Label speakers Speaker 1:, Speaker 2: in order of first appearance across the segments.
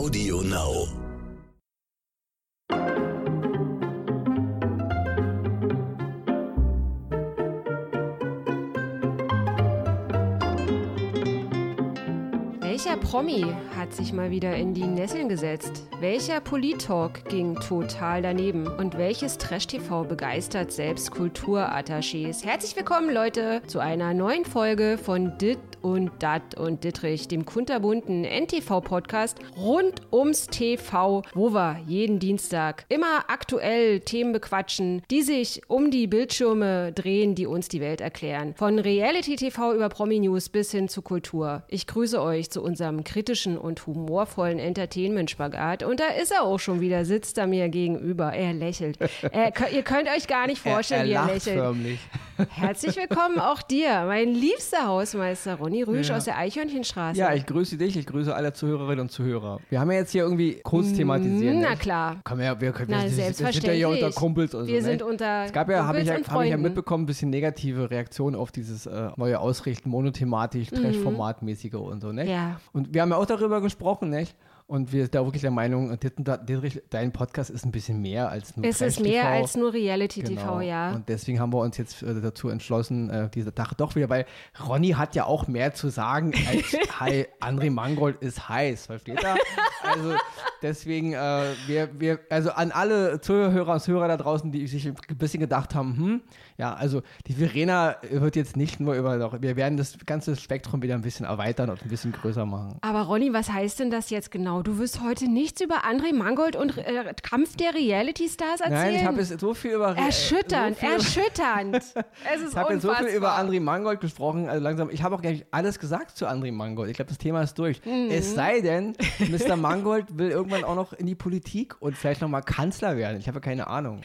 Speaker 1: Audio Now.
Speaker 2: Welcher Promi hat sich mal wieder in die Nesseln gesetzt? Welcher Polit-Talk ging total daneben? Und welches Trash-TV begeistert selbst Kulturattachés? Herzlich willkommen, Leute, zu einer neuen Folge von Dit und Dat und Dittrich, dem kunterbunten NTV-Podcast rund ums TV, wo wir jeden Dienstag immer aktuell Themen bequatschen, die sich um die Bildschirme drehen, die uns die Welt erklären. Von Reality-TV über Promi-News bis hin zu Kultur. Ich grüße euch zu unserem kritischen und humorvollen Entertainment-Spagat. Und da ist er auch schon wieder, sitzt er mir gegenüber. Er lächelt. Er, ihr könnt euch gar nicht vorstellen,
Speaker 3: er, er
Speaker 2: wie er
Speaker 3: lacht
Speaker 2: lächelt.
Speaker 3: förmlich.
Speaker 2: Herzlich willkommen auch dir, mein liebster Hausmeister Ronny Rüsch
Speaker 3: Ja.
Speaker 2: aus der Eichhörnchenstraße.
Speaker 3: Ja, ich grüße dich, ich grüße alle Zuhörerinnen und Zuhörer. Wir haben ja jetzt hier irgendwie kurz thematisiert.
Speaker 2: Na
Speaker 3: nicht?
Speaker 2: klar.
Speaker 3: Können wir, ja- wir, können,
Speaker 2: Na,
Speaker 3: wir, wir sind ja
Speaker 2: selbstverständlich.
Speaker 3: hier unter Kumpels und
Speaker 2: Wir
Speaker 3: so.
Speaker 2: sind unter
Speaker 3: Es gab ja, habe ich, ja, hab ich ja mitbekommen, ein bisschen negative Reaktionen auf dieses äh, neue Ausrichten, monothematisch, Trash-Formatmäßige und so, nicht?
Speaker 2: Mhm. Ja.
Speaker 3: Und wir haben ja auch darüber gesprochen, nicht? Und wir sind da wirklich der Meinung, Dietrich, dein Podcast ist ein bisschen mehr als nur
Speaker 2: Es ist
Speaker 3: Trash-TV.
Speaker 2: mehr als nur Reality-TV,
Speaker 3: Genau.
Speaker 2: ja.
Speaker 3: Und deswegen haben wir uns jetzt äh, dazu entschlossen, äh, diese Sache doch wieder, weil Ronny hat ja auch mehr zu sagen als Hi, André Mangold ist heiß, versteht er? Also deswegen, äh, wir, wir, also an alle Zuhörer und Zuhörer da draußen, die sich ein bisschen gedacht haben, hm, ja, also die Verena wird jetzt nicht nur über, wir werden das ganze Spektrum wieder ein bisschen erweitern und ein bisschen größer machen.
Speaker 2: Aber Ronny, was heißt denn das jetzt genau? Du wirst heute nichts über André Mangold und äh, Kampf der Reality-Stars erzählen?
Speaker 3: Nein, ich habe jetzt so viel über
Speaker 2: Erschütternd,
Speaker 3: so viel,
Speaker 2: erschütternd. Es ist
Speaker 3: Ich habe jetzt so viel über André Mangold gesprochen, also langsam, ich habe auch gar nicht alles gesagt zu André Mangold. Ich glaube, das Thema ist durch.
Speaker 2: Mhm.
Speaker 3: Es sei denn, Mr. Mangold will irgendwann auch noch in die Politik und vielleicht nochmal Kanzler werden. Ich habe keine Ahnung.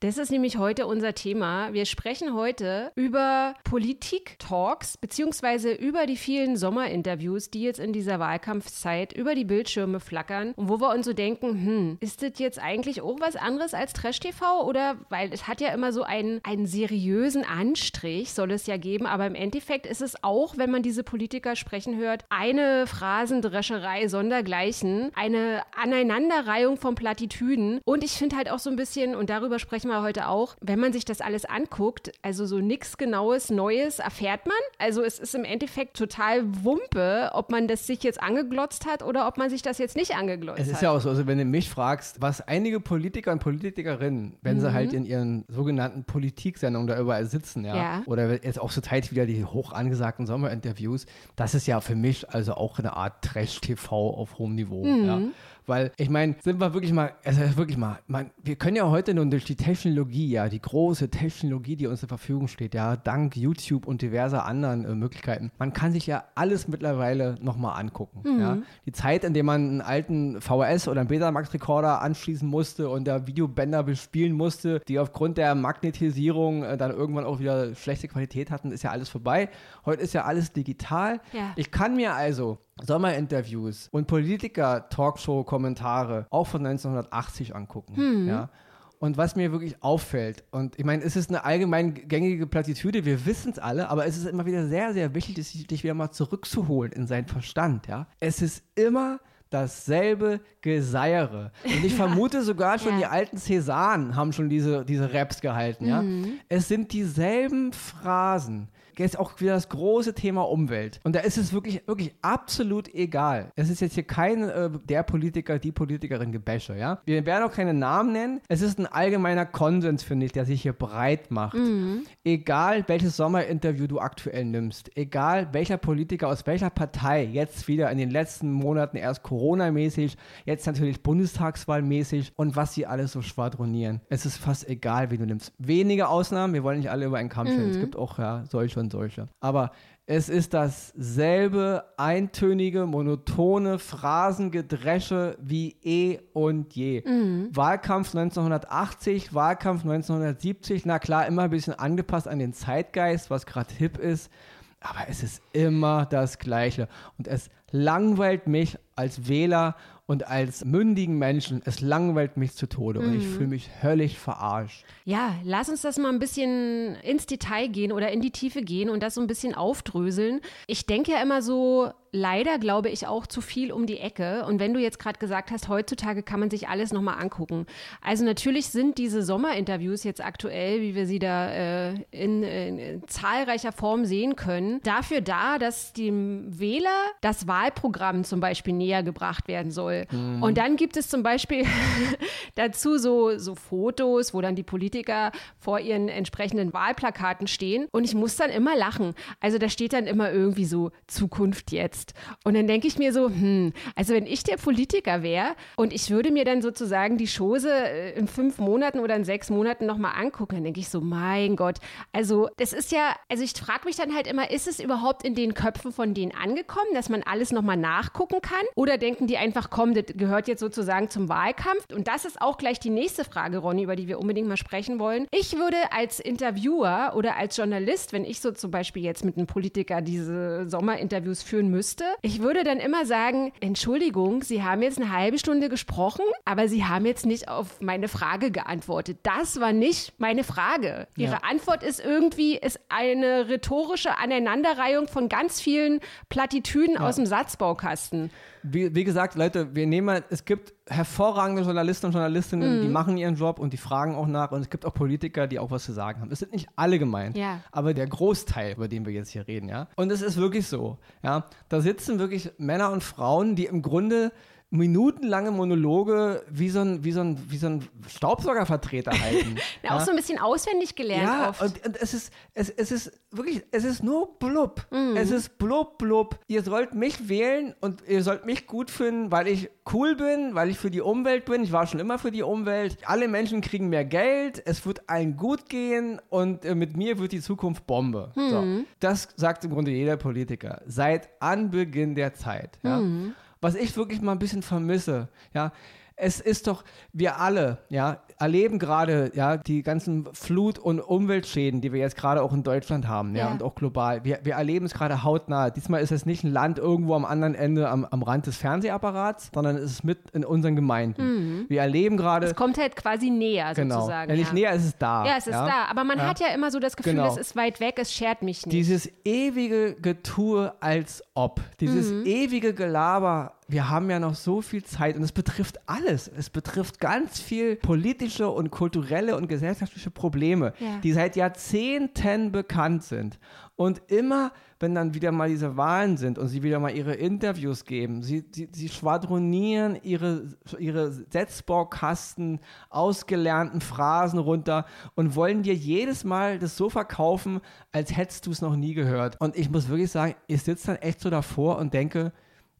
Speaker 2: Das ist nämlich heute unser Thema. Wir sprechen heute über Politik-Talks, beziehungsweise über die vielen Sommerinterviews, die jetzt in dieser Wahlkampfzeit über die Bildschirme flackern und wo wir uns so denken, hm, ist das jetzt eigentlich auch was anderes als Trash-TV? Oder, weil es hat ja immer so einen, einen seriösen Anstrich, soll es ja geben, aber im Endeffekt ist es auch, wenn man diese Politiker sprechen hört, eine Phrasendrescherei sondergleichen, eine Aneinanderreihung von Plattitüden und ich finde halt auch so ein bisschen, und darüber sprechen wir heute auch, wenn man sich das alles anguckt, also so nichts Genaues, Neues erfährt man. Also es ist im Endeffekt total Wumpe, ob man das sich jetzt angeglotzt hat oder ob man sich das jetzt nicht angeglotzt
Speaker 3: Es
Speaker 2: hat.
Speaker 3: ist ja auch so, also wenn du mich fragst, was einige Politiker und Politikerinnen, wenn
Speaker 2: Mhm.
Speaker 3: sie halt in ihren sogenannten Politiksendungen da überall sitzen, ja,
Speaker 2: Ja.
Speaker 3: oder jetzt auch zur Zeit wieder die hoch angesagten Sommerinterviews, das ist ja für mich also auch eine Art Trash-TV auf hohem Niveau,
Speaker 2: Mhm.
Speaker 3: ja. Weil, ich meine, sind wir wirklich mal, also wirklich mal, man, wir können ja heute nun durch die Technologie, ja, die große Technologie, die uns zur Verfügung steht, ja, dank YouTube und diverser anderen äh, Möglichkeiten, man kann sich ja alles mittlerweile nochmal angucken, ja. Die Zeit, in der man einen alten VHS oder einen Betamax-Rekorder anschließen musste und da Videobänder bespielen musste, die aufgrund der Magnetisierung äh, dann irgendwann auch wieder schlechte Qualität hatten, ist ja alles vorbei. Heute ist ja alles digital.
Speaker 2: Ja.
Speaker 3: Ich kann mir also Sommerinterviews und Politiker-Talkshow-Kommentare auch von 1980 angucken. Ja. Und was mir wirklich auffällt, und ich meine, es ist eine allgemein gängige Plattitüde, wir wissen es alle, aber es ist immer wieder sehr, sehr wichtig, dich, wieder mal zurückzuholen in seinen Verstand. Ja. Es ist immer dasselbe Geseiere. Und ich vermute sogar schon,
Speaker 2: Ja.
Speaker 3: die alten Cäsaren haben schon diese, diese Raps gehalten. Ja. Es sind dieselben Phrasen. Jetzt auch wieder das große Thema Umwelt. Und da ist es wirklich, wirklich absolut egal. Es ist jetzt hier kein äh, der Politiker, die Politikerin Gebäsche, ja. Wir werden auch keine Namen nennen. Es ist ein allgemeiner Konsens, finde ich, der sich hier breit macht. Egal, welches Sommerinterview du aktuell nimmst, egal welcher Politiker aus welcher Partei jetzt wieder in den letzten Monaten erst Corona-mäßig, jetzt natürlich Bundestagswahlmäßig und was sie alles so schwadronieren. Es ist fast egal, wen du nimmst. Wenige Ausnahmen, wir wollen nicht alle über einen Kamm stellen. Es gibt auch ja, solche und solche. Aber es ist dasselbe eintönige, monotone Phrasengedresche wie eh und je. Wahlkampf 1980, Wahlkampf 1970, na klar, immer ein bisschen angepasst an den Zeitgeist, was gerade hip ist. Aber es ist immer das Gleiche. Und es langweilt mich als Wähler und als mündigen Menschen. Es langweilt mich zu Tode. Und ich fühle mich höllisch verarscht.
Speaker 2: Ja, lass uns das mal ein bisschen ins Detail gehen oder in die Tiefe gehen und das so ein bisschen aufdröseln. Ich denke ja immer so, leider, glaube ich, auch zu viel um die Ecke. Und wenn du jetzt gerade gesagt hast, heutzutage kann man sich alles nochmal angucken. Also natürlich sind diese Sommerinterviews jetzt aktuell, wie wir sie da äh, in, in, zahlreicher Form sehen können, dafür da, dass dem Wähler das Wahlprogramm zum Beispiel näher gebracht werden soll. Mhm. Und dann gibt es zum Beispiel dazu so, so Fotos, wo dann die Politiker vor ihren entsprechenden Wahlplakaten stehen. Und ich muss dann immer lachen. Also da steht dann immer irgendwie so Zukunft jetzt. Und dann denke ich mir so, hm, also wenn ich der Politiker wäre und ich würde mir dann sozusagen die Chose äh, in fünf Monaten oder in sechs Monaten nochmal angucken, dann denke ich so, mein Gott. Also das ist ja, also ich frage mich dann halt immer, ist es überhaupt in den Köpfen von denen angekommen, dass man alles nochmal nachgucken kann? Oder denken die einfach, komm, das gehört jetzt sozusagen zum Wahlkampf? Und das ist auch gleich die nächste Frage, Ronny, über die wir unbedingt mal sprechen wollen. Ich würde als Interviewer oder als Journalist, wenn ich so zum Beispiel jetzt mit einem Politiker diese Sommerinterviews führen müsste, ich würde dann immer sagen, Entschuldigung, Sie haben jetzt eine halbe Stunde gesprochen, aber Sie haben jetzt nicht auf meine Frage geantwortet. Das war nicht meine Frage. Ihre ja. Antwort ist irgendwie ist eine rhetorische Aneinanderreihung von ganz vielen Plattitüden ja. aus dem Satzbaukasten
Speaker 3: wie, wie, gesagt, Leute, wir nehmen, es gibt hervorragende Journalisten und Journalistinnen, mhm. die machen ihren Job und die fragen auch nach und es gibt auch Politiker, die auch was zu sagen haben. Es sind nicht alle gemeint,
Speaker 2: ja.
Speaker 3: aber der Großteil, über den wir jetzt hier reden, ja. Und es ist wirklich so, ja. Da sitzen wirklich Männer und Frauen, die im Grunde minutenlange Monologe wie so ein, wie so ein, wie so ein Staubsaugervertreter halten.
Speaker 2: ja, auch so ein bisschen auswendig gelernt ja, oft.
Speaker 3: Und, und, es ist, es, es ist wirklich, es ist nur blub. Mm. Es ist blub, blub. Ihr sollt mich wählen und ihr sollt mich gut finden, weil ich cool bin, weil ich für die Umwelt bin. Ich war schon immer für die Umwelt. Alle Menschen kriegen mehr Geld, es wird allen gut gehen und äh, mit mir wird die Zukunft Bombe. Mm. So. Das sagt im Grunde jeder Politiker. Seit Anbeginn der Zeit. Ja. Mm was ich wirklich mal ein bisschen vermisse, ja, es ist doch, wir alle, ja, erleben gerade, ja, die ganzen Flut- und Umweltschäden, die wir jetzt gerade auch in Deutschland haben, ja, ja. und auch global. Wir, wir erleben es gerade hautnah. Diesmal ist es nicht ein Land irgendwo am anderen Ende am, am Rand des Fernsehapparats, sondern es ist mit in unseren Gemeinden. Mhm. Wir erleben gerade.
Speaker 2: Es kommt halt quasi näher,
Speaker 3: genau.
Speaker 2: sozusagen.
Speaker 3: Ja, nicht ja. näher, es ist da.
Speaker 2: Ja, es ist ja? da. Aber man hat ja immer so das Gefühl, genau. es ist weit weg, es schert mich nicht.
Speaker 3: Dieses ewige Getue als ob, dieses mhm. ewige Gelaber wir haben ja noch so viel Zeit und es betrifft alles. Es betrifft ganz viel politische und kulturelle und gesellschaftliche Probleme, ja. die seit Jahrzehnten bekannt sind. Und immer, wenn dann wieder mal diese Wahlen sind und sie wieder mal ihre Interviews geben, sie, sie, sie schwadronieren ihre, ihre Setzbaukasten, ausgelernten Phrasen runter und wollen dir jedes Mal das so verkaufen, als hättest du es noch nie gehört. Und ich muss wirklich sagen, ich sitze dann echt so davor und denke,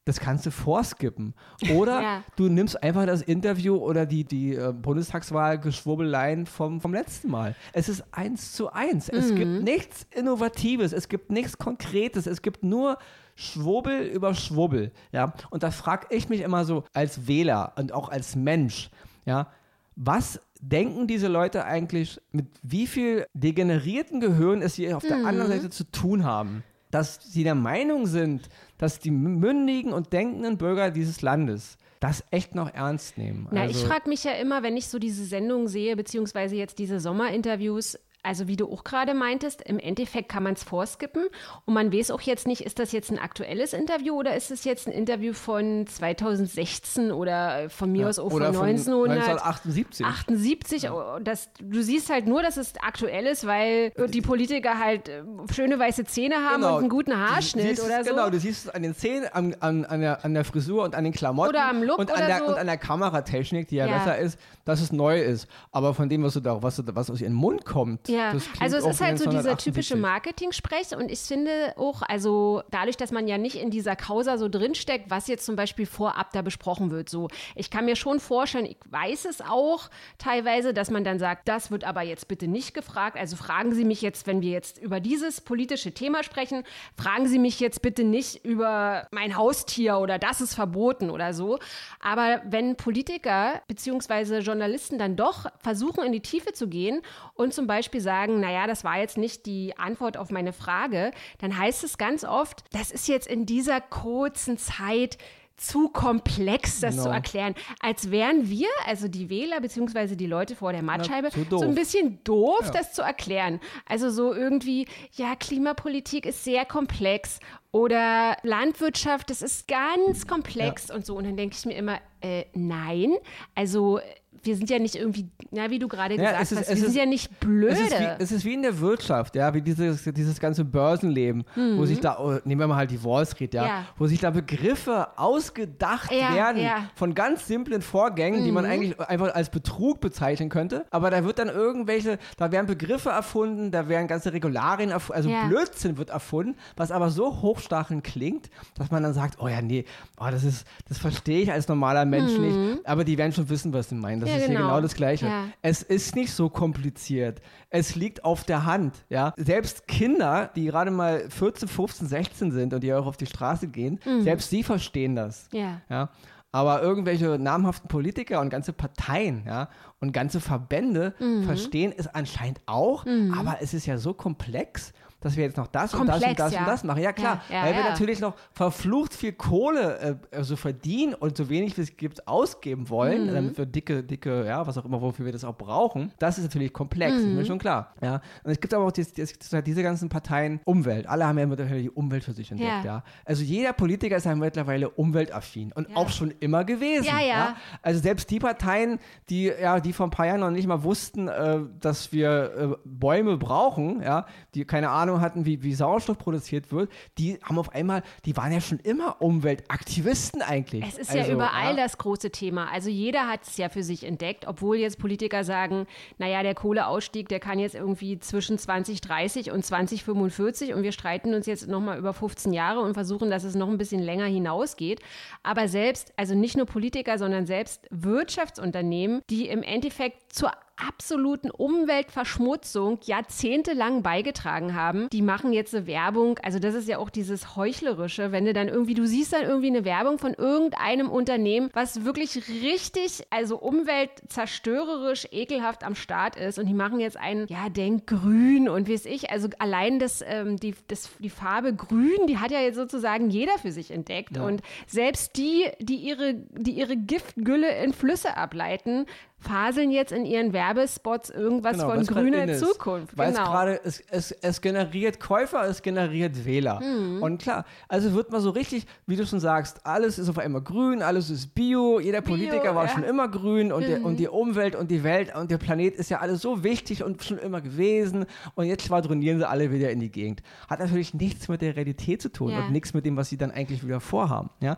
Speaker 3: das kannst du vorskippen. Oder ja. du nimmst einfach das Interview oder die, die äh, Bundestagswahl-Geschwurbeleien vom, vom letzten Mal. Es ist eins zu eins. Mhm. Es gibt mhm. nichts Innovatives, es gibt nichts Konkretes, es gibt nur Schwurbel über Schwurbel. Ja? Und da frage ich mich immer so als Wähler und auch als Mensch, ja, was denken diese Leute eigentlich, mit wie viel degenerierten Gehirn es sie auf mhm. der anderen Seite zu tun haben? Dass sie der Meinung sind, dass die mündigen und denkenden Bürger dieses Landes das echt noch ernst nehmen.
Speaker 2: Na, also, ich frage mich ja immer, wenn ich so diese Sendung sehe, beziehungsweise jetzt diese Sommerinterviews, also wie du auch gerade meintest, im Endeffekt kann man es vorskippen und man weiß auch jetzt nicht, ist das jetzt ein aktuelles Interview oder ist es jetzt ein Interview von 2016 oder von mir ja, aus auch von 1978. 78. Ja. Das, du siehst halt nur, dass es aktuell ist, weil die Politiker halt äh, schöne weiße Zähne haben genau. und einen guten Haarschnitt oder so.
Speaker 3: Genau, du siehst es an den Zähnen, an, an, an, der, an der Frisur und an den Klamotten.
Speaker 2: Oder am Look
Speaker 3: und
Speaker 2: an,
Speaker 3: der,
Speaker 2: so.
Speaker 3: und an der Kameratechnik, die ja, ja, besser ist, dass es neu ist. Aber von dem, was, du da, was, was aus ihrem Mund kommt,
Speaker 2: ja, also es ist halt so dieser typische Marketing-Sprech und ich finde auch, also dadurch, dass man ja nicht in dieser Causa so drinsteckt, was jetzt zum Beispiel vorab da besprochen wird, so, ich kann mir schon vorstellen, ich weiß es auch teilweise, dass man dann sagt, das wird aber jetzt bitte nicht gefragt, also fragen Sie mich jetzt, wenn wir jetzt über dieses politische Thema sprechen, fragen Sie mich jetzt bitte nicht über mein Haustier oder das ist verboten oder so, aber wenn Politiker bzw. Journalisten dann doch versuchen, in die Tiefe zu gehen und zum Beispiel sagen, naja, das war jetzt nicht die Antwort auf meine Frage, dann heißt es ganz oft, das ist jetzt in dieser kurzen Zeit zu komplex, das
Speaker 3: Genau.
Speaker 2: zu erklären. Als wären wir, also die Wähler beziehungsweise die Leute vor der Mattscheibe, so ein bisschen doof,
Speaker 3: Ja.
Speaker 2: das zu erklären. Also so irgendwie, ja, Klimapolitik ist sehr komplex oder Landwirtschaft, das ist ganz komplex und so. Und dann denke ich mir immer, äh, nein, also wir sind ja nicht irgendwie, na, wie du gerade
Speaker 3: Ja,
Speaker 2: gesagt
Speaker 3: es ist-
Speaker 2: hast, wir sind
Speaker 3: ist-
Speaker 2: ja nicht blöde.
Speaker 3: Es ist, wie, es ist wie in der Wirtschaft, ja, wie dieses, dieses ganze Börsenleben, wo sich da, oh, nehmen wir mal halt die Wall Street, ja,
Speaker 2: Mhm. Ja.
Speaker 3: wo sich da Begriffe ausgedacht
Speaker 2: Ja,
Speaker 3: werden
Speaker 2: ja. Mhm.
Speaker 3: von ganz simplen Vorgängen, die man eigentlich einfach als Betrug bezeichnen könnte. Aber da wird dann irgendwelche, da werden Begriffe erfunden, da werden ganze Regularien erfunden, also
Speaker 2: Ja.
Speaker 3: Blödsinn wird erfunden, was aber so hochstachelnd klingt, dass man dann sagt, oh ja, nee, oh, das ist, das verstehe ich als normaler Mensch nicht, aber die werden schon wissen, was sie meinen. Das
Speaker 2: Mhm. Ja,
Speaker 3: ist hier
Speaker 2: genau.
Speaker 3: genau das Gleiche.
Speaker 2: Ja.
Speaker 3: Es ist nicht so kompliziert. Es liegt auf der Hand, ja. Selbst Kinder, die gerade mal 14, 15, 16 sind und die auch auf die Straße gehen, selbst sie verstehen das.
Speaker 2: Mhm. Ja.
Speaker 3: Ja. Aber irgendwelche namhaften Politiker und ganze Parteien, ja, und ganze Verbände
Speaker 2: Mhm.
Speaker 3: verstehen es anscheinend auch, aber es ist ja so komplex, dass wir jetzt noch das und das und
Speaker 2: Komplex,
Speaker 3: das
Speaker 2: ja.
Speaker 3: und das machen. Ja, klar,
Speaker 2: Ja, ja,
Speaker 3: weil wir natürlich noch verflucht viel Kohle äh, so verdienen und so wenig wie es gibt ausgeben wollen,
Speaker 2: Mhm.
Speaker 3: damit wir dicke, dicke, ja, was auch immer, wofür wir das auch brauchen. Das ist natürlich komplex, ist
Speaker 2: Mhm.
Speaker 3: mir schon klar. Ja. Und es gibt aber auch dies, dies, diese ganzen Parteien Umwelt. Alle haben ja mittlerweile die Umwelt für sich entdeckt, ja. Also jeder Politiker ist ja mittlerweile umweltaffin und auch schon immer gewesen.
Speaker 2: Ja, ja.
Speaker 3: Also selbst die Parteien, die ja, die vor ein paar Jahren noch nicht mal wussten, äh, dass wir äh, Bäume brauchen, ja, die keine Ahnung hatten, wie, wie Sauerstoff produziert wird, die haben auf einmal, die waren ja schon immer Umweltaktivisten eigentlich.
Speaker 2: Es ist
Speaker 3: also,
Speaker 2: ja überall das große Thema. Also jeder hat es ja für sich entdeckt, obwohl jetzt Politiker sagen, naja, der Kohleausstieg, der kann jetzt irgendwie zwischen 2030 und 2045 und wir streiten uns jetzt nochmal über 15 Jahre und versuchen, dass es noch ein bisschen länger hinausgeht. Aber selbst, also nicht nur Politiker, sondern selbst Wirtschaftsunternehmen, die im Endeffekt zur absoluten Umweltverschmutzung jahrzehntelang beigetragen haben, die machen jetzt eine Werbung. Also das ist ja auch dieses Heuchlerische, wenn du dann irgendwie, du siehst dann irgendwie eine Werbung von irgendeinem Unternehmen, was wirklich richtig, also umweltzerstörerisch, ekelhaft am Start ist. Und die machen jetzt einen, ja, denk grün und wie es ich, also allein das, ähm, die, das, die Farbe grün, die hat ja jetzt sozusagen jeder für sich entdeckt. Und selbst die, die ihre, die ihre Giftgülle in Flüsse ableiten, faseln jetzt in ihren Werbespots irgendwas
Speaker 3: Genau,
Speaker 2: von grüner. Zukunft.
Speaker 3: Weil
Speaker 2: genau.
Speaker 3: es gerade, es, es, es generiert Käufer, es generiert Wähler.
Speaker 2: Mhm.
Speaker 3: Und klar, also wird mal so richtig, wie du schon sagst, alles ist auf einmal grün, alles ist Bio, jeder Politiker war
Speaker 2: ja. Mhm.
Speaker 3: schon immer grün und, der, und die Umwelt und die Welt und der Planet ist ja alles so wichtig und schon immer gewesen und jetzt schwadronieren sie alle wieder in die Gegend. Hat natürlich nichts mit der Realität zu tun
Speaker 2: Ja.
Speaker 3: und nichts mit dem, was sie dann eigentlich wieder vorhaben. Ja?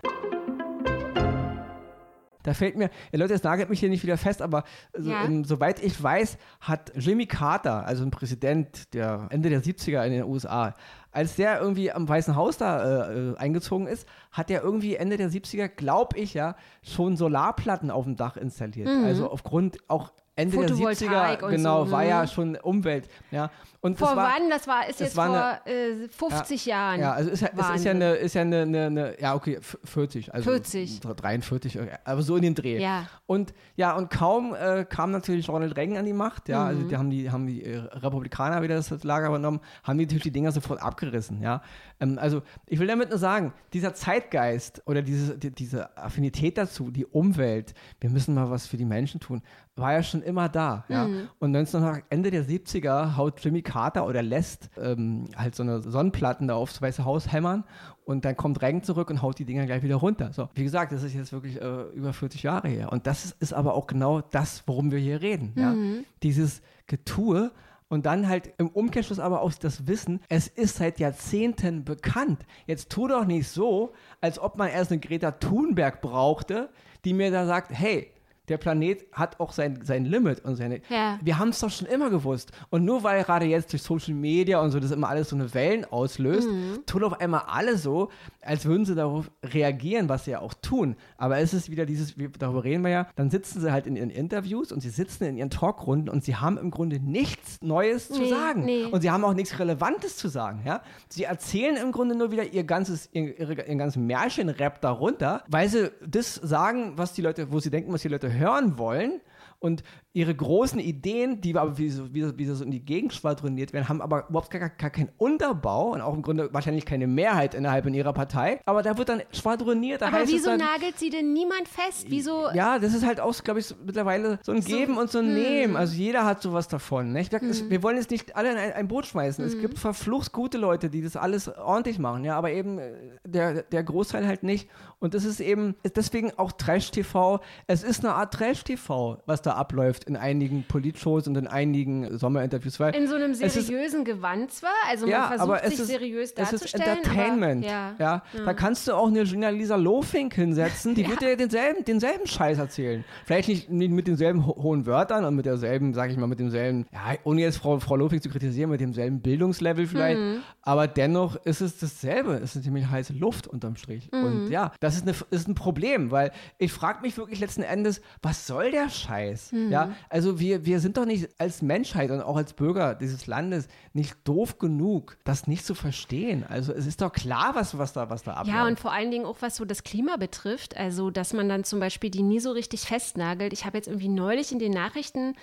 Speaker 3: Da fällt mir, ja, Leute, es nagelt mich hier nicht wieder fest, aber so,
Speaker 2: Ja.
Speaker 3: ähm, soweit ich weiß, hat Jimmy Carter, also ein Präsident der Ende der 70er in den USA, als der irgendwie am Weißen Haus da äh, äh, eingezogen ist, hat er irgendwie Ende der 70er, glaube ich ja, schon Solarplatten auf dem Dach installiert. Also aufgrund auch Ende der
Speaker 2: Mhm. Photovoltaik
Speaker 3: 70er,
Speaker 2: und
Speaker 3: genau,
Speaker 2: so,
Speaker 3: war
Speaker 2: mhm.
Speaker 3: ja schon Umwelt. Ja. Und
Speaker 2: Vor
Speaker 3: das war,
Speaker 2: wann? Das war, ist
Speaker 3: das
Speaker 2: jetzt
Speaker 3: war
Speaker 2: vor äh, 50 Jahren.
Speaker 3: ja, also ist ja, es ist ja eine, ist ja eine, eine, eine ja okay, f- 40, also
Speaker 2: 40.
Speaker 3: 43, okay, aber so in den Dreh.
Speaker 2: Ja.
Speaker 3: Und ja, und kaum äh, kam natürlich Ronald Reagan an die Macht, ja,
Speaker 2: Mhm.
Speaker 3: also die haben die, haben die äh, Republikaner wieder das Lager übernommen, haben die natürlich die Dinger sofort abgerissen, ja. Ähm, also ich will damit nur sagen, dieser Zeitgeist oder diese, die, diese Affinität dazu, die Umwelt, wir müssen mal was für die Menschen tun, war ja schon immer da, ja.
Speaker 2: Mhm.
Speaker 3: Und 19, Ende der 70er haut Jimmy Carter oder lässt ähm, halt so eine Sonnenplatten da aufs Weiße Haus hämmern und dann kommt Reagan zurück und haut die Dinger gleich wieder runter. So, wie gesagt, das ist jetzt wirklich äh, über 40 Jahre her. Und das ist, ist aber auch genau das, worum wir hier reden. Ja? Dieses Getue und dann halt im Umkehrschluss aber auch das Wissen, es ist seit Jahrzehnten bekannt. Jetzt tu doch nicht so, als ob man erst eine Greta Thunberg brauchte, die mir da sagt, hey, der Planet hat auch sein, sein Limit und seine.
Speaker 2: Ja.
Speaker 3: Wir haben es doch schon immer gewusst. Und nur weil gerade jetzt durch Social Media und so das immer alles so eine Wellen auslöst,
Speaker 2: Mhm.
Speaker 3: tun auf einmal alle so, als würden sie darauf reagieren, was sie ja auch tun. Aber es ist wieder dieses, wir- darüber reden wir ja, dann sitzen sie halt in ihren Interviews und sie sitzen in ihren Talkrunden und sie haben im Grunde nichts Neues zu
Speaker 2: Nee,
Speaker 3: sagen.
Speaker 2: nee.
Speaker 3: Und sie haben auch nichts Relevantes zu sagen. Ja? Sie erzählen im Grunde nur wieder ihr ganzes, ihr, ihre, ihren ganzen Märchenrap darunter, weil sie das sagen, was die Leute, wo sie denken, was die Leute hören wollen. Und ihre großen Ideen, die aber wie so, wie, so, wie so in die Gegend schwadroniert werden, haben aber überhaupt gar, gar keinen Unterbau und auch im Grunde wahrscheinlich keine Mehrheit innerhalb in ihrer Partei. Aber da wird dann schwadroniert. Da
Speaker 2: aber wieso
Speaker 3: dann,
Speaker 2: nagelt sie denn niemand fest? Wieso?
Speaker 3: Ja, das ist halt auch, glaube ich, mittlerweile so ein Geben und so ein hm. Nehmen. Also jeder hat sowas davon. Ne? Ich sag, hm. es, wir wollen jetzt nicht alle in ein, ein Boot schmeißen. Hm. Es gibt verflucht gute Leute, die das alles ordentlich machen, ja, aber eben äh, der, der Großteil halt nicht. Und das ist eben, deswegen auch Trash-TV. Es ist eine Art Trash-TV, was da abläuft in einigen Politshows und in einigen Sommerinterviews.
Speaker 2: Weil in so einem seriösen ist, Gewand zwar, also man ja, versucht sich ist, seriös darzustellen.
Speaker 3: Es ist Entertainment. Aber, ja, ja, ja, Da kannst du auch eine Gina Lisa Lofink hinsetzen, die wird dir denselben, denselben Scheiß erzählen. Vielleicht nicht mit denselben ho hohen Wörtern und mit derselben, sag ich mal, mit demselben, ja, ohne jetzt Frau, Frau Lofink zu kritisieren, mit demselben Bildungslevel vielleicht, mhm. aber dennoch ist es dasselbe. Es ist nämlich heiße Luft unterm Strich. Mhm. Und ja, das ist, eine, ist ein Problem, weil ich frage mich wirklich letzten Endes, was soll der Scheiß? Mhm. Ja, also wir, wir sind doch nicht als Menschheit und auch als Bürger dieses Landes nicht doof genug, das nicht zu verstehen. Also es ist doch klar, was, was da, was da abläuft.
Speaker 2: Ja, und vor allen Dingen auch was so das Klima betrifft, also dass man dann zum Beispiel die nie so richtig festnagelt. Ich habe jetzt irgendwie neulich in den Nachrichten,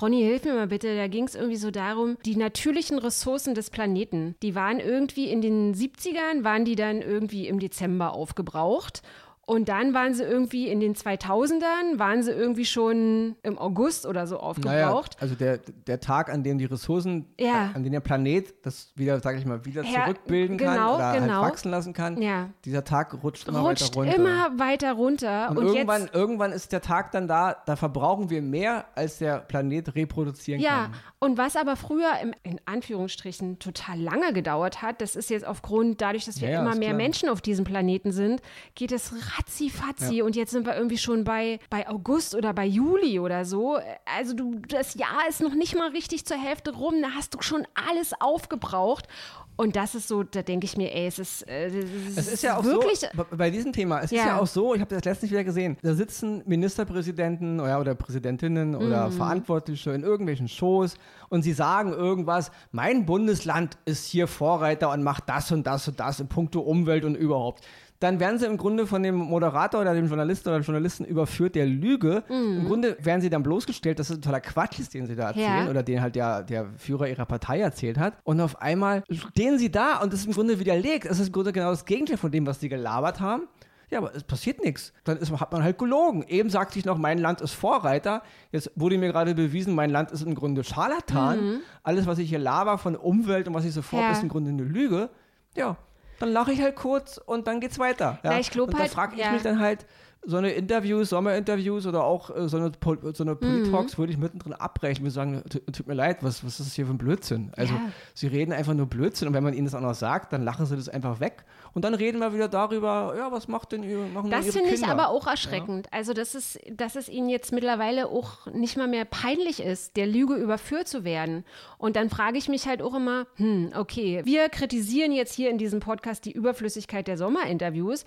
Speaker 2: Ronny, hilf mir mal bitte, da ging es irgendwie so darum, die natürlichen Ressourcen des Planeten, die waren irgendwie in den 70ern, waren die dann irgendwie im Dezember aufgebraucht und dann waren sie irgendwie in den 2000ern, waren sie irgendwie schon im August oder so aufgebraucht. Naja,
Speaker 3: also der, der Tag, an dem die Ressourcen, ja. an dem der Planet das wieder, sag ich mal, wieder ja, zurückbilden genau, kann oder halt genau. halt wachsen lassen kann, ja. dieser Tag rutscht immer rutscht weiter runter.
Speaker 2: immer weiter runter.
Speaker 3: Und, und irgendwann, jetzt, irgendwann ist der Tag dann da, da verbrauchen wir mehr, als der Planet reproduzieren kann.
Speaker 2: Ja, und was aber früher im, in Anführungsstrichen total lange gedauert hat, das ist jetzt aufgrund, dadurch, dass wir immer mehr klar. Menschen auf diesem Planeten sind, geht es ratzi fatzi ja. und jetzt sind wir irgendwie schon bei, bei August oder bei Juli oder so. Also du, das Jahr ist noch nicht mal richtig zur Hälfte rum, da hast du schon alles aufgebraucht. Und das ist so, da denke ich mir, ey, es ist, äh,
Speaker 3: es, es ist ja auch wirklich so, bei diesem Thema, es ja. ist ja auch so, ich habe das letztens wieder gesehen, da sitzen Ministerpräsidenten oder, oder Präsidentinnen mhm. oder Verantwortliche in irgendwelchen Shows und sie sagen irgendwas, mein Bundesland ist hier Vorreiter und macht das und das und das in puncto Umwelt und überhaupt dann werden sie im Grunde von dem Moderator oder dem Journalisten oder dem Journalisten überführt der Lüge. Mhm. Im Grunde werden sie dann bloßgestellt, dass es totaler Quatsch ist, den sie da erzählen ja. oder den halt der, der Führer ihrer Partei erzählt hat. Und auf einmal stehen sie da und das ist im Grunde widerlegt. Es ist im Grunde genau das Gegenteil von dem, was sie gelabert haben. Ja, aber es passiert nichts. Dann ist, hat man halt gelogen. Eben sagte ich noch, mein Land ist Vorreiter. Jetzt wurde mir gerade bewiesen, mein Land ist im Grunde Scharlatan. Mhm. Alles, was ich hier laber von Umwelt und was ich sofort, ja. ist im Grunde eine Lüge. Ja, dann lache ich halt kurz und dann geht's weiter. Ja,
Speaker 2: ja ich glaube
Speaker 3: halt. Da frage ich ja. mich dann halt, so eine Interviews, Sommerinterviews oder auch äh, so eine, so eine Polit-Talks mhm. würde ich mittendrin abbrechen und sagen, tut mir leid, was, was ist das hier für ein Blödsinn? Also ja. sie reden einfach nur Blödsinn und wenn man ihnen das auch noch sagt, dann lachen sie das einfach weg und dann reden wir wieder darüber, ja, was macht denn ihr, machen
Speaker 2: Das
Speaker 3: finde
Speaker 2: ich aber auch erschreckend. Ja? Also das ist, dass es ihnen jetzt mittlerweile auch nicht mal mehr peinlich ist, der Lüge überführt zu werden. Und dann frage ich mich halt auch immer, hm, okay, wir kritisieren jetzt hier in diesem Podcast die Überflüssigkeit der Sommerinterviews,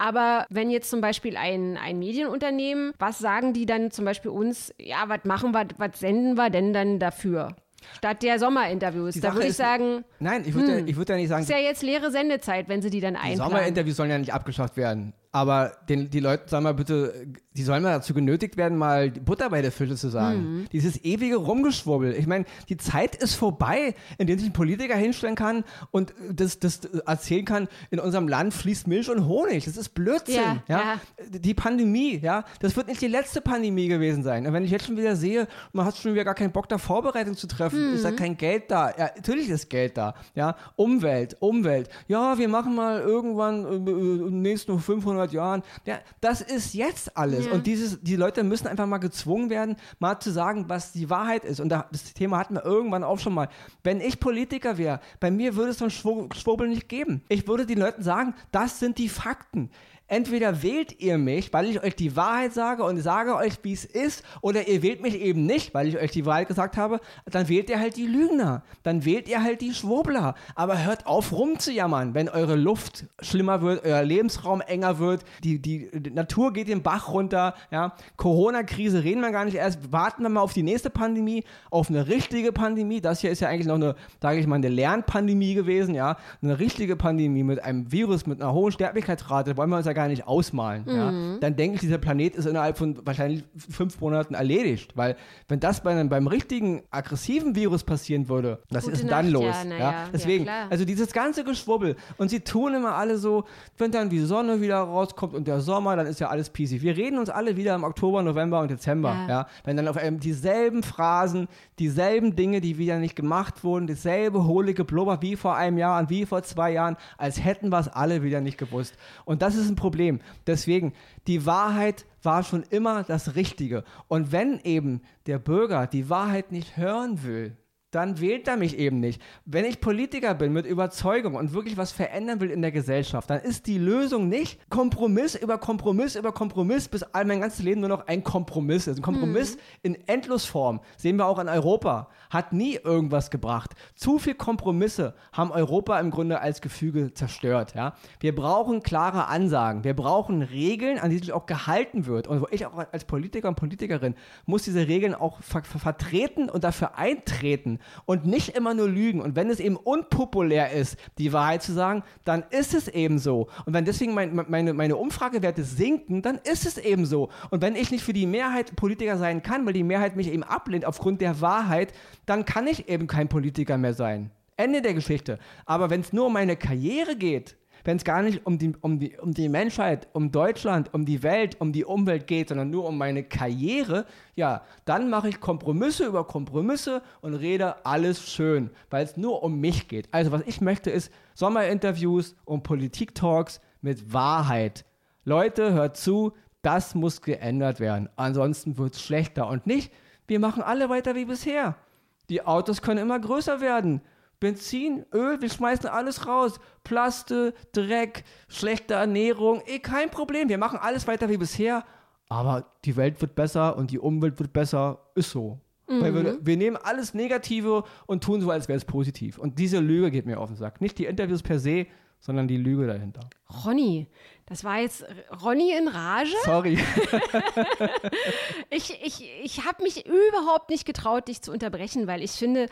Speaker 2: aber wenn jetzt zum Beispiel ein, ein Medienunternehmen, was sagen die dann zum Beispiel uns, ja, was machen wir, was senden wir denn dann dafür? Statt der Sommerinterviews. da würde ich sagen.
Speaker 3: Nein, ich würde hm, ja, würd ja nicht sagen.
Speaker 2: Ist ja jetzt leere Sendezeit, wenn sie die dann einplanen.
Speaker 3: Die Sommerinterviews sollen ja nicht abgeschafft werden. Aber den, die Leute, sagen mal bitte, die sollen mal dazu genötigt werden, mal Butter bei der Fische zu sagen. Mhm. Dieses ewige Rumgeschwurbel. Ich meine, die Zeit ist vorbei, in der sich ein Politiker hinstellen kann und das, das erzählen kann, in unserem Land fließt Milch und Honig. Das ist Blödsinn. Ja, ja? ja. Die Pandemie, ja, das wird nicht die letzte Pandemie gewesen sein. Und wenn ich jetzt schon wieder sehe, man hat schon wieder gar keinen Bock, da Vorbereitung zu treffen, mhm. ist da kein Geld da. Ja, natürlich ist Geld da. Ja, Umwelt, Umwelt. Ja, wir machen mal irgendwann äh, äh nächsten 500 500 Jahren. Ja, das ist jetzt alles. Ja. Und dieses, die Leute müssen einfach mal gezwungen werden, mal zu sagen, was die Wahrheit ist. Und das Thema hatten wir irgendwann auch schon mal. Wenn ich Politiker wäre, bei mir würde es so ein Schwurbel nicht geben. Ich würde den Leuten sagen, das sind die Fakten entweder wählt ihr mich, weil ich euch die Wahrheit sage und sage euch, wie es ist, oder ihr wählt mich eben nicht, weil ich euch die Wahrheit gesagt habe, dann wählt ihr halt die Lügner, dann wählt ihr halt die Schwurbler. Aber hört auf rumzujammern, wenn eure Luft schlimmer wird, euer Lebensraum enger wird, wird, die, die, die Natur geht den Bach runter, ja, Corona-Krise reden wir gar nicht erst, warten wir mal auf die nächste Pandemie, auf eine richtige Pandemie, das hier ist ja eigentlich noch eine, sage ich mal, eine Lernpandemie gewesen, ja, eine richtige Pandemie mit einem Virus, mit einer hohen Sterblichkeitsrate, wollen wir uns ja gar nicht ausmalen, mhm. ja, dann denke ich, dieser Planet ist innerhalb von wahrscheinlich fünf Monaten erledigt, weil wenn das bei einem, beim richtigen aggressiven Virus passieren würde, was ist Nacht, dann los? Ja, ja? Deswegen, also dieses ganze Geschwubbel und sie tun immer alle so, wenn dann die Sonne wieder rauskommt und der Sommer, dann ist ja alles peasy. Wir reden uns alle wieder im Oktober, November und Dezember, ja. Wenn dann auf einmal dieselben Phrasen, dieselben Dinge, die wieder nicht gemacht wurden, dasselbe hohlige Blubber wie vor einem Jahr und wie vor zwei Jahren, als hätten wir es alle wieder nicht gewusst. Und das ist ein Problem. Deswegen, die Wahrheit war schon immer das Richtige. Und wenn eben der Bürger die Wahrheit nicht hören will, dann wählt er mich eben nicht. Wenn ich Politiker bin mit Überzeugung und wirklich was verändern will in der Gesellschaft, dann ist die Lösung nicht Kompromiss über Kompromiss über Kompromiss, bis all mein ganzes Leben nur noch ein Kompromiss ist. Ein Kompromiss mhm. in Endlosform, sehen wir auch in Europa, hat nie irgendwas gebracht. Zu viel Kompromisse haben Europa im Grunde als Gefüge zerstört. Ja? Wir brauchen klare Ansagen, wir brauchen Regeln, an die sich auch gehalten wird. Und wo ich auch als Politiker und Politikerin muss diese Regeln auch ver vertreten und dafür eintreten und nicht immer nur lügen. Und wenn es eben unpopulär ist, die Wahrheit zu sagen, dann ist es eben so. Und wenn deswegen mein, meine, meine Umfragewerte sinken, dann ist es eben so. Und wenn ich nicht für die Mehrheit Politiker sein kann, weil die Mehrheit mich eben ablehnt aufgrund der Wahrheit, dann kann ich eben kein Politiker mehr sein. Ende der Geschichte. Aber wenn es nur um meine Karriere geht, wenn es gar nicht um die, um, die, um die Menschheit, um Deutschland, um die Welt, um die Umwelt geht, sondern nur um meine Karriere, ja, dann mache ich Kompromisse über Kompromisse und rede alles schön, weil es nur um mich geht. Also was ich möchte ist Sommerinterviews und Politik-Talks mit Wahrheit. Leute, hört zu, das muss geändert werden. Ansonsten wird es schlechter. Und nicht, wir machen alle weiter wie bisher. Die Autos können immer größer werden. Benzin, Öl, wir schmeißen alles raus. Plaste, Dreck, schlechte Ernährung, eh kein Problem. Wir machen alles weiter wie bisher. Aber die Welt wird besser und die Umwelt wird besser. Ist so. Mhm. Weil wir, wir, nehmen alles Negative und tun so, als wäre es positiv. Und diese Lüge geht mir auf den Sack. Nicht die Interviews per se, sondern die Lüge dahinter.
Speaker 2: Ronny, das war jetzt Ronny in Rage.
Speaker 3: Sorry.
Speaker 2: ich ich, ich habe mich überhaupt nicht getraut, dich zu unterbrechen, weil ich finde,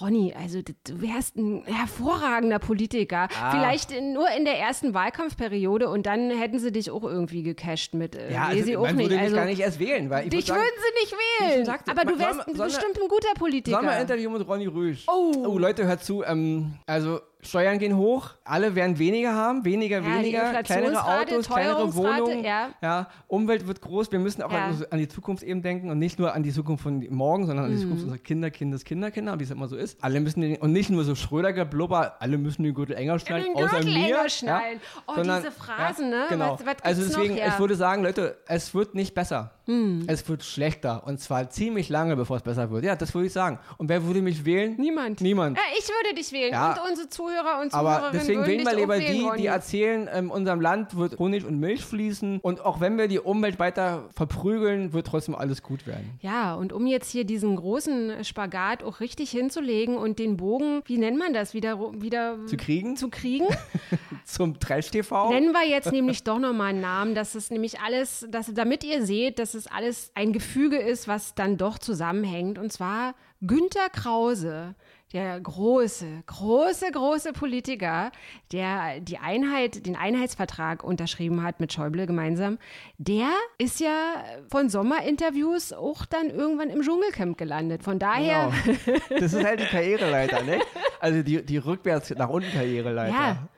Speaker 2: Ronny, also du wärst ein hervorragender Politiker. Ah. Vielleicht in, nur in der ersten Wahlkampfperiode und dann hätten sie dich auch irgendwie gecasht mit.
Speaker 3: Äh, ja, also, sie auch man nicht. würde also, gar nicht erst wählen. Weil
Speaker 2: dich würden sie nicht wählen. Sagte, aber du wärst Sommer, bestimmt ein guter Politiker.
Speaker 3: Sommerinterview mit Ronny Rüsch. Oh. oh, Leute, hört zu. Ähm, also Steuern gehen hoch, alle werden weniger haben, weniger, ja, weniger, kleinere Autos, kleinere Wohnungen. Ja. ja. Umwelt wird groß. Wir müssen auch ja. an, die Zukunft eben denken und nicht nur an die Zukunft von morgen, sondern an die mhm. Zukunft unserer Kinder, Kindes, Kinderkinder, wie es immer so ist. Alle müssen den, und nicht nur so Schröder-Geblubber, alle müssen den Gürtel enger schnallen, den außer Gürtel mir. Enger
Speaker 2: schnallen. oh, sondern, diese Phrasen, ne?
Speaker 3: Genau. Was, was also deswegen, noch? ich würde sagen, Leute, es wird nicht besser. Hm. Es wird schlechter und zwar ziemlich lange, bevor es besser wird. Ja, das würde ich sagen. Und wer würde mich wählen?
Speaker 2: Niemand.
Speaker 3: Niemand.
Speaker 2: Ja, ich würde dich wählen ja. und unsere Zuhörer und
Speaker 3: Zuhörerinnen Aber deswegen wählen wir lieber die, die erzählen, in unserem Land wird Honig und Milch fließen und auch wenn wir die Umwelt weiter verprügeln, wird trotzdem alles gut werden.
Speaker 2: Ja, und um jetzt hier diesen großen Spagat auch richtig hinzulegen und den Bogen, wie nennt man das, wieder, wieder
Speaker 3: zu kriegen?
Speaker 2: Zu kriegen.
Speaker 3: Zum Trash-TV.
Speaker 2: Nennen wir jetzt nämlich doch nochmal einen Namen, dass es nämlich alles, dass, damit ihr seht, dass es alles ein Gefüge ist, was dann doch zusammenhängt. Und zwar Günter Krause der große, große, große Politiker, der die Einheit, den Einheitsvertrag unterschrieben hat mit Schäuble gemeinsam, der ist ja von Sommerinterviews auch dann irgendwann im Dschungelcamp gelandet. Von daher.
Speaker 3: Genau. Das ist halt die Karriereleiter, ne? Also die, die rückwärts nach unten Karriereleiter.
Speaker 2: Ja.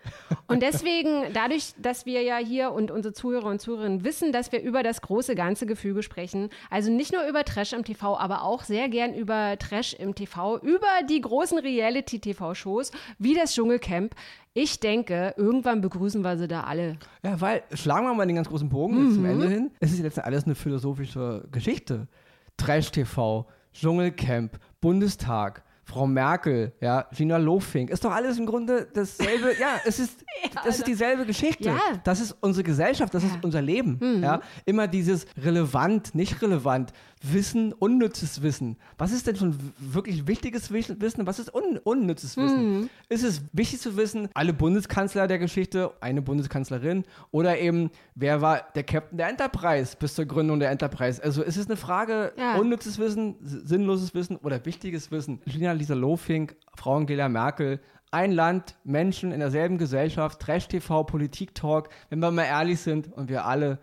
Speaker 2: Und deswegen, dadurch, dass wir ja hier und unsere Zuhörer und Zuhörerinnen wissen, dass wir über das große ganze Gefüge sprechen, also nicht nur über Trash im TV, aber auch sehr gern über Trash im TV, über die großen Reality-TV-Shows wie das Dschungelcamp. Ich denke, irgendwann begrüßen wir sie da alle.
Speaker 3: Ja, weil, schlagen wir mal den ganz großen Bogen mhm. zum Ende hin. Es ist letztendlich alles eine philosophische Geschichte. Trash-TV, Dschungelcamp, Bundestag, Frau Merkel, ja, Gina Lofink, ist doch alles im Grunde dasselbe, ja, es ist, ja, das ist dieselbe Geschichte. Ja. Das ist unsere Gesellschaft, das ja. ist unser Leben, mhm. ja. Immer dieses relevant, nicht relevant, Wissen, unnützes Wissen. Was ist denn schon wirklich wichtiges Wissen? Was ist un unnützes Wissen? Mhm. Ist es wichtig zu wissen, alle Bundeskanzler der Geschichte, eine Bundeskanzlerin oder eben, wer war der Captain der Enterprise bis zur Gründung der Enterprise? Also ist es eine Frage, ja. unnützes Wissen, sinnloses Wissen oder wichtiges Wissen? Lina Lisa Lofink, Frau Angela Merkel, ein Land, Menschen in derselben Gesellschaft, Trash-TV, Politik-Talk, wenn wir mal ehrlich sind und wir alle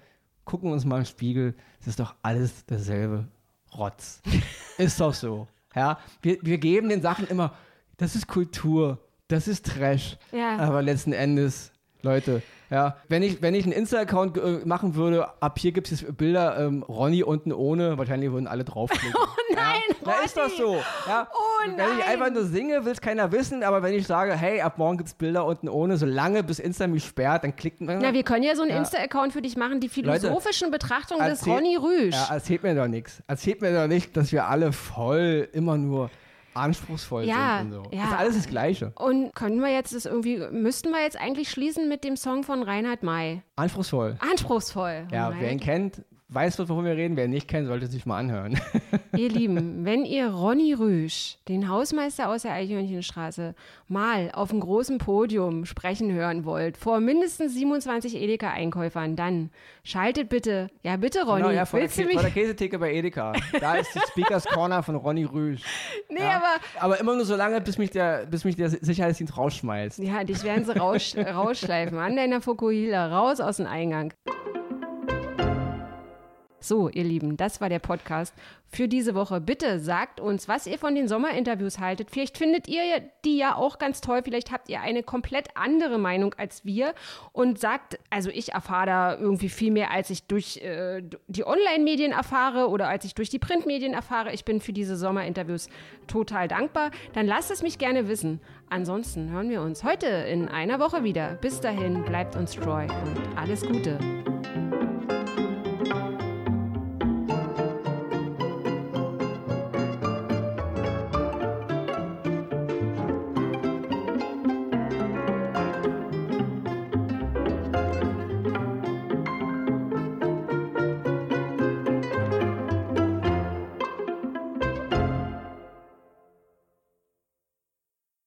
Speaker 3: gucken uns mal im Spiegel, es ist doch alles derselbe Rotz. ist doch so. Ja, wir, wir geben den Sachen immer, das ist Kultur, das ist Trash. Ja. Aber letzten Endes, Leute, ja, wenn ich, wenn ich einen Insta-Account äh, machen würde, ab hier gibt es Bilder, ähm, Ronny unten ohne, wahrscheinlich würden alle draufklicken.
Speaker 2: Oh nein,
Speaker 3: ja, Ronny! ist doch so. Ja, oh wenn nein. ich einfach nur singe, will es keiner wissen, aber wenn ich sage, hey, ab morgen gibt es Bilder unten ohne, solange bis Insta mich sperrt, dann klickt man.
Speaker 2: Ja, wir können ja so einen ja. Insta-Account für dich machen, die philosophischen Leute, Betrachtungen des Ronny Rüsch.
Speaker 3: Ja, erzählt mir doch nichts. Erzählt mir doch nicht, dass wir alle voll immer nur anspruchsvoll ja, sind und so. Ja. Ist alles das Gleiche.
Speaker 2: Und können wir jetzt das irgendwie, müssten wir jetzt eigentlich schließen mit dem Song von Reinhard May?
Speaker 3: Anspruchsvoll.
Speaker 2: Anspruchsvoll.
Speaker 3: Ja, wer ihn kennt, weiß, wovon wir reden. Wer nicht kennt, sollte sich mal anhören.
Speaker 2: Ihr Lieben, wenn ihr Ronny Rüsch, den Hausmeister aus der Eichhörnchenstraße, mal auf dem großen Podium sprechen hören wollt, vor mindestens 27 Edeka-Einkäufern, dann schaltet bitte, ja bitte Ronny, genau,
Speaker 3: ja, vor, der, vor der Käsetheke bei Edeka. Da ist die Speakers Corner von Ronny Rüsch.
Speaker 2: Nee, ja, aber...
Speaker 3: Aber immer nur so lange, bis mich der, bis mich der Sicherheitsdienst rausschmeißt.
Speaker 2: Ja, dich werden sie raus, rausschleifen. An deiner Fukuhila, raus aus dem Eingang. So, ihr Lieben, das war der Podcast für diese Woche. Bitte sagt uns, was ihr von den Sommerinterviews haltet. Vielleicht findet ihr die ja auch ganz toll. Vielleicht habt ihr eine komplett andere Meinung als wir und sagt, also ich erfahre da irgendwie viel mehr, als ich durch äh, die Online-Medien erfahre oder als ich durch die Printmedien erfahre. Ich bin für diese Sommerinterviews total dankbar. Dann lasst es mich gerne wissen. Ansonsten hören wir uns heute in einer Woche wieder. Bis dahin, bleibt uns treu und alles Gute.